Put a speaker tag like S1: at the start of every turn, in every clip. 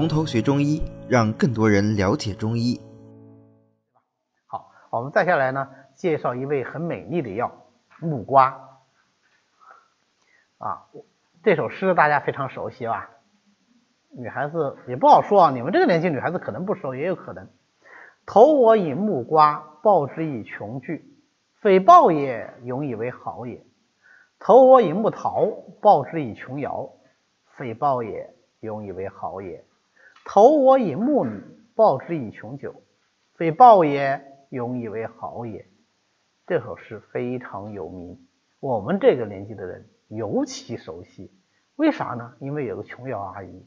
S1: 从头学中医，让更多人了解中医。
S2: 好，我们再下来呢，介绍一味很美丽的药——木瓜。啊，这首诗大家非常熟悉吧？女孩子也不好说啊，你们这个年纪女孩子可能不熟，也有可能。投我以木瓜，报之以琼琚，非报也，永以为好也。投我以木桃，报之以琼瑶，非报也，永以为好也。投我以木米，报之以琼酒，非报也，永以为好也。这首诗非常有名，我们这个年纪的人尤其熟悉。为啥呢？因为有个琼瑶阿姨。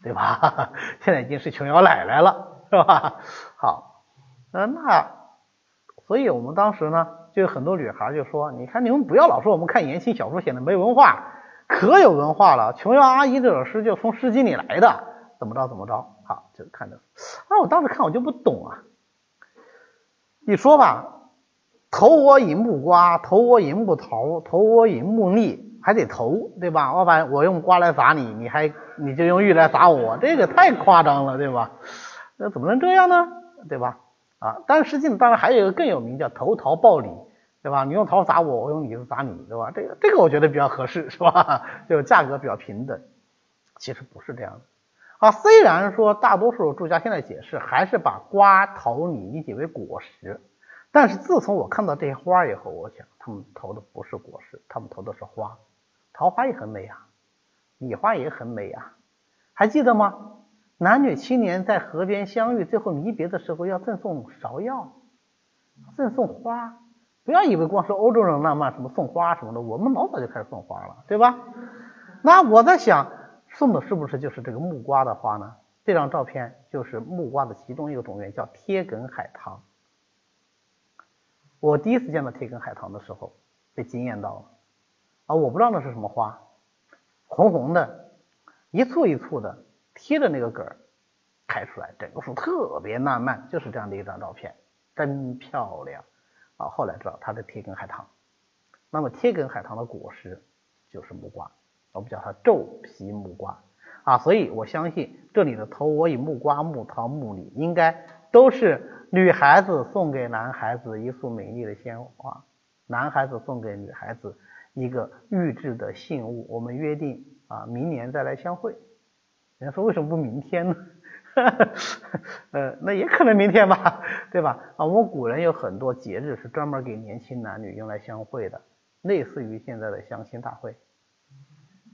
S2: 对吧？现在已经是琼瑶奶奶了，是吧？好，呃，那所以我们当时呢，就有很多女孩就说：“你看，你们不要老说我们看言情小说显得没文化，可有文化了。琼瑶阿姨这首诗就从《诗经》里来的，怎么着怎么着。”好，就看着。啊，我当时看我就不懂啊。你说吧，投我以木瓜，投我以木桃，投我以木栗。还得投，对吧？我把我用瓜来砸你，你还你就用玉来砸我，这个太夸张了，对吧？那怎么能这样呢？对吧？啊，但是实际上当然还有一个更有名叫投桃报李，对吧？你用桃砸我，我用李子砸你，对吧？这个这个我觉得比较合适，是吧？就价格比较平等。其实不是这样的啊。虽然说大多数作家现在解释还是把瓜、桃、李理解为果实，但是自从我看到这些花以后，我想他们投的不是果实，他们投的是花。桃花也很美啊，李花也很美啊，还记得吗？男女青年在河边相遇，最后离别的时候要赠送芍药，赠送花。不要以为光是欧洲人浪漫，什么送花什么的，我们老早就开始送花了，对吧？那我在想，送的是不是就是这个木瓜的花呢？这张照片就是木瓜的其中一个种源，叫贴梗海棠。我第一次见到贴梗海棠的时候，被惊艳到了。啊，我不知道那是什么花，红红的，一簇一簇的贴着那个梗儿开出来，整个树特别浪漫，就是这样的一张照片，真漂亮啊！后来知道它是贴梗海棠，那么贴梗海棠的果实就是木瓜，我们叫它皱皮木瓜啊，所以我相信这里的头我以木瓜、木桃、木李，应该都是女孩子送给男孩子一束美丽的鲜花，男孩子送给女孩子。一个预制的信物，我们约定啊，明年再来相会。人家说为什么不明天呢？呃，那也可能明天吧，对吧？啊，我们古人有很多节日是专门给年轻男女用来相会的，类似于现在的相亲大会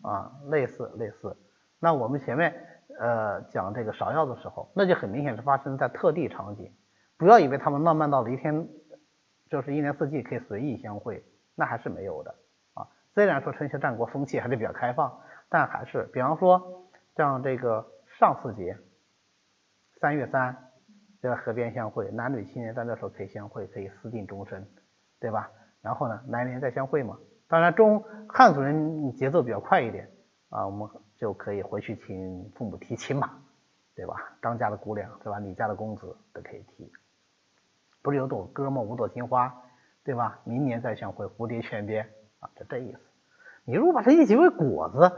S2: 啊，类似类似。那我们前面呃讲这个芍药的时候，那就很明显是发生在特地场景，不要以为他们浪漫到了一天就是一年四季可以随意相会，那还是没有的啊。虽然说春秋战国风气还是比较开放，但还是，比方说像这个上巳节，三月三，在河边相会，男女青年在那时候可以相会，可以私定终身，对吧？然后呢，来年再相会嘛。当然中汉族人节奏比较快一点啊，我们就可以回去请父母提亲嘛，对吧？张家的姑娘，对吧？李家的公子都可以提。不是有朵歌吗？五朵金花，对吧？明年再相会，蝴蝶泉边。啊，就这意思。你如果把它一结为果子，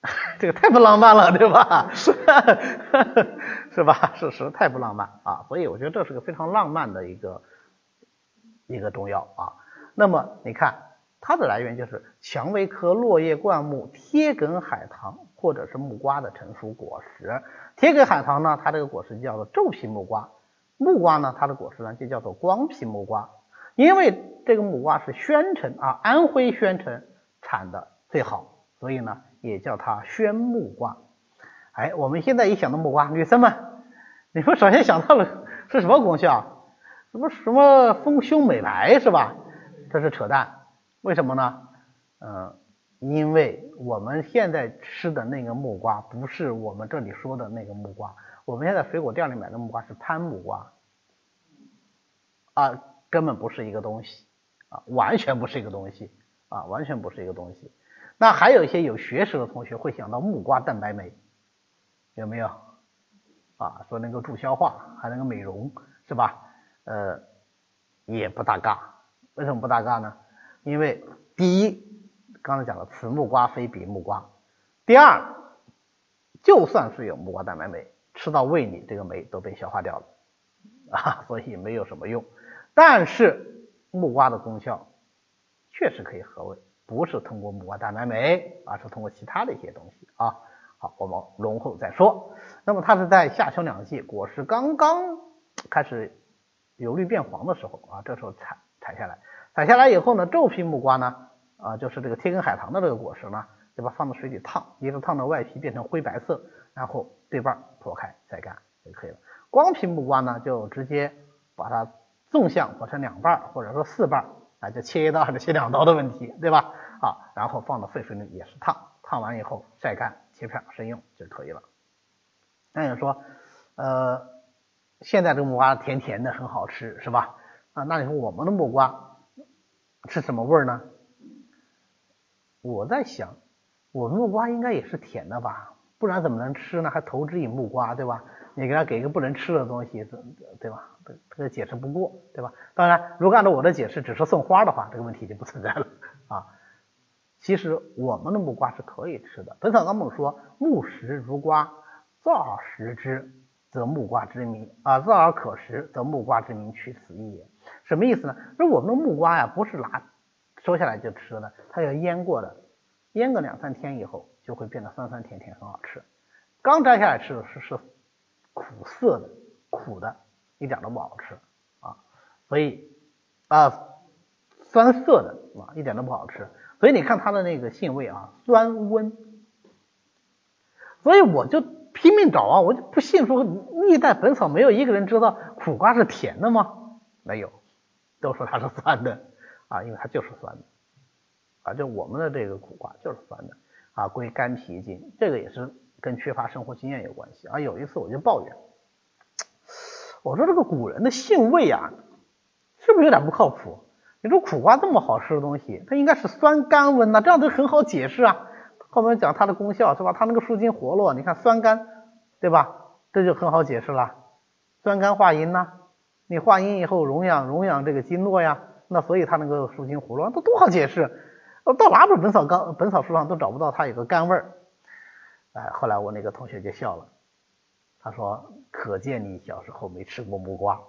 S2: 这个太不浪漫了，对吧？是吧？事实太不浪漫啊。所以我觉得这是个非常浪漫的一个一个中药啊。那么你看它的来源就是蔷薇科落叶灌木贴梗海棠或者是木瓜的成熟果实。贴梗海棠呢，它这个果实叫做皱皮木瓜；木瓜呢，它的果实呢就叫做光皮木瓜。因为这个木瓜是宣城啊，安徽宣城产的最好，所以呢也叫它宣木瓜。哎，我们现在一想到木瓜，女生们，你们首先想到了是什么功效？什么什么丰胸美白是吧？这是扯淡。为什么呢？嗯，因为我们现在吃的那个木瓜不是我们这里说的那个木瓜，我们现在水果店里买的木瓜是潘木瓜啊。根本不是一个东西啊，完全不是一个东西啊，完全不是一个东西。那还有一些有学识的同学会想到木瓜蛋白酶，有没有啊？说能够助消化，还能够美容，是吧？呃，也不搭嘎。为什么不搭嘎呢？因为第一，刚才讲了，此木瓜非彼木瓜。第二，就算是有木瓜蛋白酶，吃到胃里这个酶都被消化掉了啊，所以没有什么用。但是木瓜的功效确实可以和胃，不是通过木瓜蛋白酶，而是通过其他的一些东西啊。好，我们容后再说。那么它是在夏秋两季，果实刚刚开始由绿变黄的时候啊，这时候采采下来，采下来以后呢，皱皮木瓜呢啊，就是这个贴根海棠的这个果实呢，对吧？放到水里烫，一直烫到外皮变成灰白色，然后对半剖开晒干就可以了。光皮木瓜呢，就直接把它纵向剖成两半，或者说四半，啊，就切一刀还是切两刀的问题，对吧？啊，然后放到沸水里也是烫，烫完以后晒干。切片生用就可以了。那你说，呃，现在这个木瓜甜甜的，很好吃，是吧？啊，那你说我们的木瓜是什么味儿呢？我在想，我们木瓜应该也是甜的吧？不然怎么能吃呢？还投之以木瓜，对吧？你给他给一个不能吃的东西，对吧？这个解释不过，对吧？当然，如果按照我的解释，只是送花的话，这个问题就不存在了啊。其实我们的木瓜是可以吃的，《本草纲目》说：“木食如瓜，燥而食之，则木瓜之名啊；燥而可食，则木瓜之名取此意也。”什么意思呢？说我们的木瓜呀，不是拿收下来就吃的，它要腌过的，腌个两三天以后，就会变得酸酸甜甜，很好吃。刚摘下来吃的是是苦涩的，苦的，一点都不好吃啊。所以啊，酸涩的啊，一点都不好吃。所以你看它的那个性味啊，酸温。所以我就拼命找啊，我就不信说历代本草没有一个人知道苦瓜是甜的吗？没有，都说它是酸的啊，因为它就是酸的啊，就我们的这个苦瓜就是酸的啊，归肝脾经，这个也是跟缺乏生活经验有关系啊。有一次我就抱怨，我说这个古人的性味啊，是不是有点不靠谱？你说苦瓜这么好吃的东西，它应该是酸甘温呐，这样子很好解释啊。后面讲它的功效是吧？它那个舒筋活络，你看酸甘，对吧？这就很好解释了。酸甘化阴呐，你化阴以后荣养荣养这个经络呀，那所以它能够舒筋活络，这多好解释。到哪本本草纲本草书上都找不到它有个甘味儿。哎，后来我那个同学就笑了，他说：“可见你小时候没吃过木瓜。”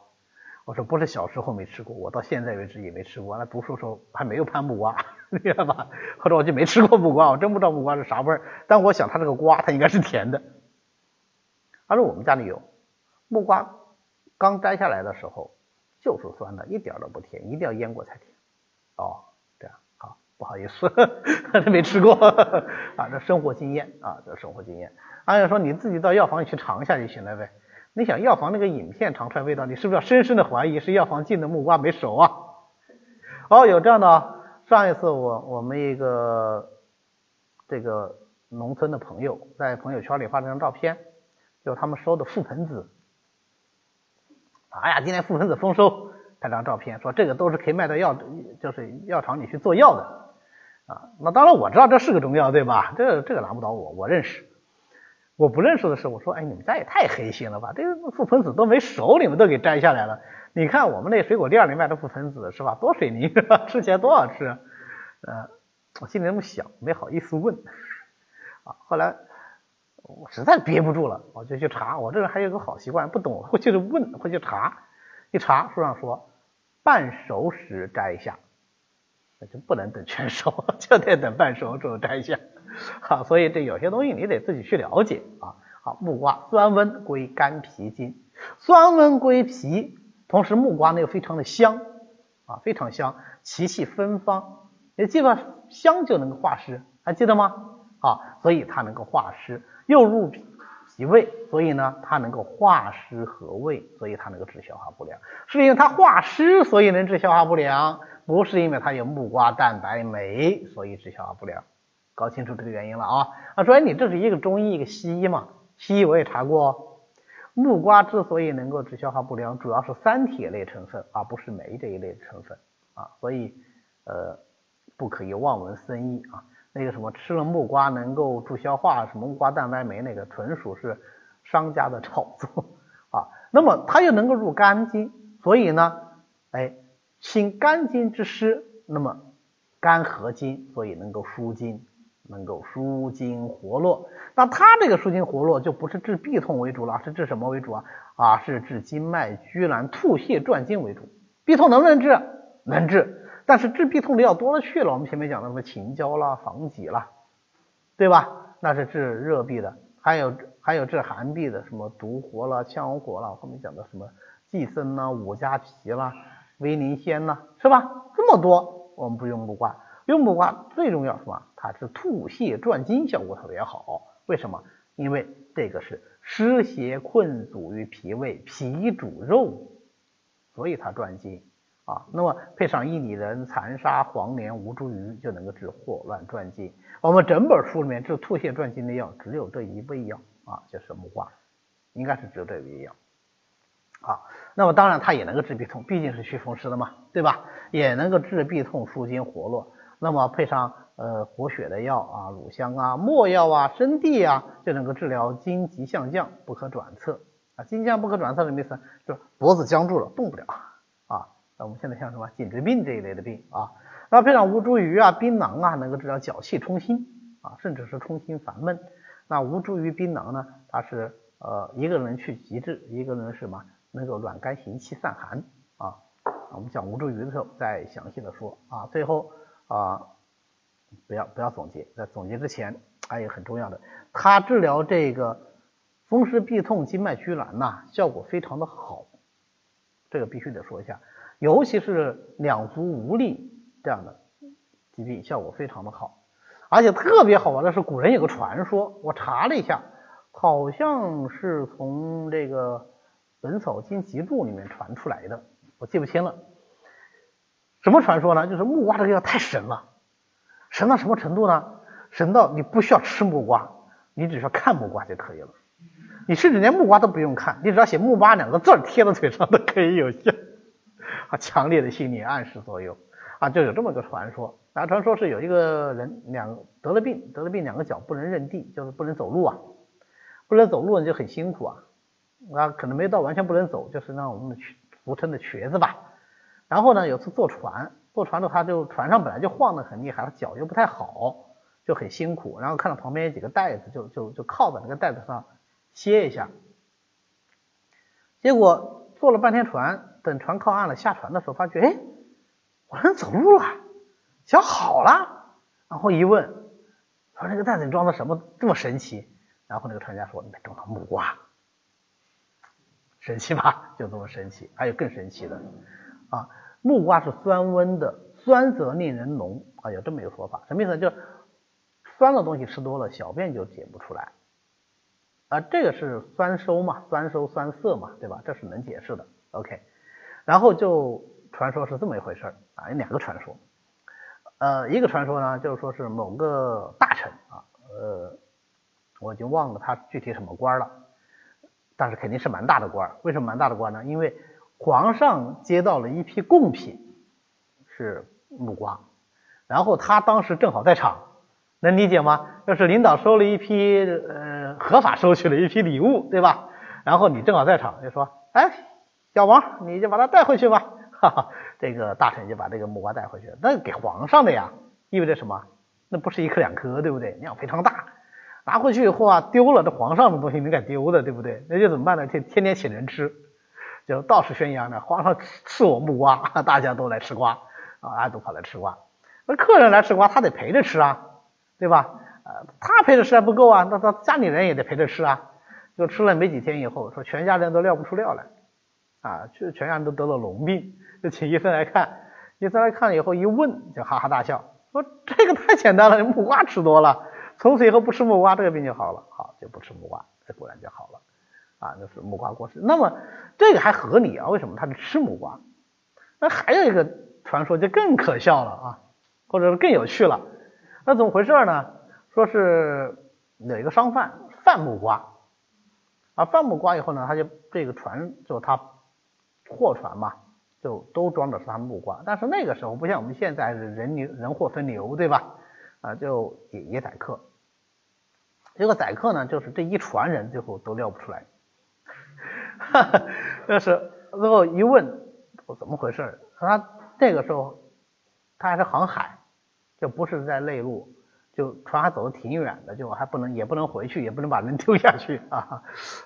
S2: 我说不是小时候没吃过，我到现在为止也没吃过。那读书时候还没有攀木瓜，明白吧？或者我就没吃过木瓜，我真不知道木瓜是啥味儿。但我想它这个瓜，它应该是甜的。他说我们家里有木瓜，刚摘下来的时候就是酸的，一点都不甜，一定要腌过才甜。哦，这样好，不好意思，没吃过啊。这生活经验啊，这生活经验。按说你自己到药房里去尝一下就行了呗。你想药房那个影片尝出来味道，你是不是要深深的怀疑是药房进的木瓜没熟啊？哦，有这样的。上一次我我们一个这个农村的朋友在朋友圈里发了张照片，就他们收的覆盆子。哎呀，今天覆盆子丰收，拍张照片说这个都是可以卖到药，就是药厂里去做药的啊。那当然我知道这是个中药对吧？这这个难不倒我，我认识。我不认识的是，我说，哎，你们家也太黑心了吧？这个覆盆子都没熟，你们都给摘下来了。你看我们那水果店里卖的覆盆子是吧？多水泥是吧？吃起来多好吃。呃，我心里那么想，没好意思问。啊，后来我实在憋不住了，我就去查。我这人还有个好习惯，不懂会去问，会去查。一查书上说，半熟时摘下，那就不能等全熟，就得等半熟之后摘下。好，所以这有些东西你得自己去了解啊。好，木瓜酸温归肝脾经，酸温归脾，同时木瓜呢又非常的香啊，非常香，其气芬芳。你记得香就能够化湿，还记得吗？啊，所以它能够化湿，又入脾脾胃，所以呢它能够化湿和胃，所以它能够治消化不良。是因为它化湿，所以能治消化不良，不是因为它有木瓜蛋白酶，所以治消化不良。搞清楚这个原因了啊！啊，说，你这是一个中医一个西医嘛？西医我也查过，木瓜之所以能够治消化不良，主要是三铁类成分，而不是酶这一类的成分啊，所以呃不可以望文生义啊。那个什么吃了木瓜能够助消化，什么木瓜蛋白酶那个纯属是商家的炒作啊。那么它又能够入肝经，所以呢，哎，清肝经之湿，那么肝合经，所以能够舒筋。能够舒筋活络。那它这个舒筋活络就不是治痹痛为主了，是治什么为主啊？啊，是治经脉拘挛、吐泻转经为主。痹痛能不能治？能治，但是治痹痛的药多了去了。我们前面讲的什么秦椒啦、防己啦，对吧？那是治热痹的，还有还有治寒痹的，什么独活啦、羌活啦，后面讲的什么寄生啦、五加皮啦、威宁仙呐，是吧？这么多，我们不用木瓜，用木瓜最重要什么？它是吐泻转筋效果特别好。为什么？因为这个是湿邪困阻于脾胃，脾主肉，所以它转筋啊。那么配上薏米仁、残沙、黄连、吴茱萸，就能够治霍乱转经。我们整本书里面治吐泻转经的药只有这一味药啊，就是木瓜，应该是只有这一味药啊。那么当然它也能够治痹痛，毕竟是祛风湿的嘛，对吧？也能够治痹痛、舒筋活络。那么配上呃活血的药啊，乳香啊、没药啊、生地啊，就能够治疗筋急项降、不可转侧啊。筋降不可转侧什么意思？就脖子僵住了，动不了。那我们现在像什么颈椎病这一类的病啊，那配上吴茱萸啊、槟榔啊，能够治疗脚气冲心啊，甚至是冲心烦闷。那吴茱萸、槟榔呢，它是呃一个人去极致，一个人什么？能够软肝行气散寒啊。我们讲吴茱萸的时候再详细的说啊。最后。啊，不要不要总结，在总结之前还有很重要的，它治疗这个风湿痹痛、经脉拘挛呐，效果非常的好，这个必须得说一下，尤其是两足无力这样的疾病，效果非常的好，而且特别好玩的是，古人有个传说，我查了一下，好像是从这个《本草经集注》里面传出来的，我记不清了。什么传说呢？就是木瓜这个药太神了，神到什么程度呢？神到你不需要吃木瓜，你只需要看木瓜就可以了。你甚至连木瓜都不用看，你只要写“木瓜”两个字贴在嘴上都可以有效。啊，强烈的心理暗示作用啊，就有这么个传说。啊，传说是有一个人两得了病，得了病两个脚不能认地，就是不能走路啊，不能走路就很辛苦啊。啊，可能没到完全不能走，就是那我们俗称的瘸子吧。然后呢，有次坐船，坐船的他就船上本来就晃得很厉害，脚又不太好，就很辛苦。然后看到旁边有几个袋子，就就就靠在那个袋子上歇一下。结果坐了半天船，等船靠岸了，下船的时候发觉，哎，我能走路了，脚好了。然后一问，说那个袋子里装的什么这么神奇？然后那个船家说，里面装的木瓜，神奇吧？就这么神奇。还有更神奇的啊。木瓜是酸温的，酸则令人浓啊，有这么一个说法，什么意思？就酸的东西吃多了，小便就解不出来啊，这个是酸收嘛，酸收酸涩嘛，对吧？这是能解释的。OK，然后就传说是这么一回事儿啊，有两个传说，呃，一个传说呢，就是说是某个大臣啊，呃，我已经忘了他具体什么官了，但是肯定是蛮大的官。为什么蛮大的官呢？因为皇上接到了一批贡品，是木瓜，然后他当时正好在场，能理解吗？就是领导收了一批呃合法收取了一批礼物，对吧？然后你正好在场，就说，哎，小王，你就把它带回去吧。哈哈，这个大臣就把这个木瓜带回去，那给皇上的呀，意味着什么？那不是一颗两颗，对不对？量非常大，拿回去以后啊，丢了，这皇上的东西你敢丢的，对不对？那就怎么办呢？天天天请人吃。就到处宣扬呢，皇上赐我木瓜，大家都来吃瓜啊，大家都跑来吃瓜。那客人来吃瓜，他得陪着吃啊，对吧？呃，他陪着吃还不够啊，那他家里人也得陪着吃啊。就吃了没几天以后，说全家人都料不出料来啊，就全家人都得了龙病，就请医生来看。医生来看了以后一问，就哈哈大笑，说这个太简单了，木瓜吃多了，从此以后不吃木瓜，这个病就好了。好，就不吃木瓜，这果然就好了。啊，就是木瓜过世。那么这个还合理啊？为什么他是吃木瓜？那还有一个传说就更可笑了啊，或者说更有趣了。那怎么回事呢？说是有一个商贩贩木瓜啊，贩木瓜以后呢，他就这个船就他货船嘛，就都装的是他们木瓜。但是那个时候不像我们现在人流人货分流，对吧？啊，就也也宰客。结果宰客呢，就是这一船人最后都料不出来。哈哈，就是最后一问，我怎么回事？他那个时候他还是航海，就不是在内陆，就船还走得挺远的，就还不能也不能回去，也不能把人丢下去啊，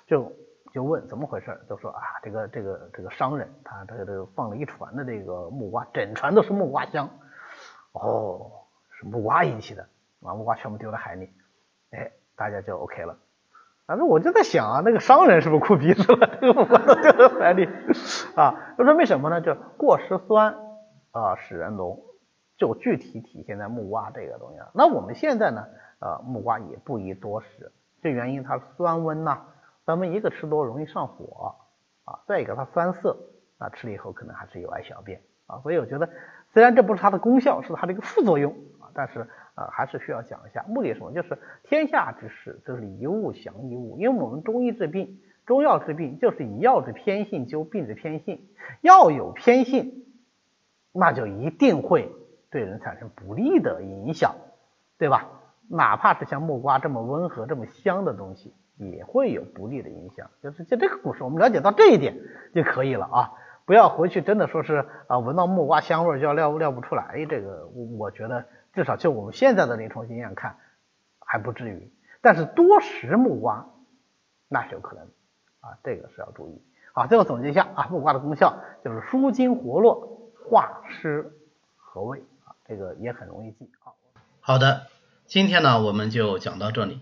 S2: 就就问怎么回事，就说啊这个这个这个商人他这个放了一船的这个木瓜，整船都是木瓜香，哦是木瓜引起的，把木瓜全部丢在海里，哎大家就 OK 了。反正我就在想啊，那个商人是不是哭鼻子了？这个木瓜丢在海里啊，就说为什么呢？就过失酸啊使人聋。就具体体现在木瓜这个东西上。那我们现在呢，呃，木瓜也不宜多食，这原因它酸温呐，咱们一个吃多容易上火啊，再一个它酸涩，啊，吃了以后可能还是有碍小便啊。所以我觉得，虽然这不是它的功效，是它的一个副作用啊，但是啊，还是需要讲一下。目的是什么？就是天下之事，就是一物降一物。因为我们中医治病，中药治病就是以药之偏性灸病之偏性，药有偏性，那就一定会。对人产生不利的影响，对吧？哪怕是像木瓜这么温和、这么香的东西，也会有不利的影响。就是就这个故事，我们了解到这一点就可以了啊！不要回去真的说是啊，闻到木瓜香味就要尿尿不出来。这个我我觉得至少就我们现在的临床经验看还不至于。但是多食木瓜那是有可能啊，这个是要注意。好，最后总结一下啊，木瓜的功效就是舒筋活络、化湿和胃啊。这个也很容易记啊。
S3: 好的，今天呢我们就讲到这里。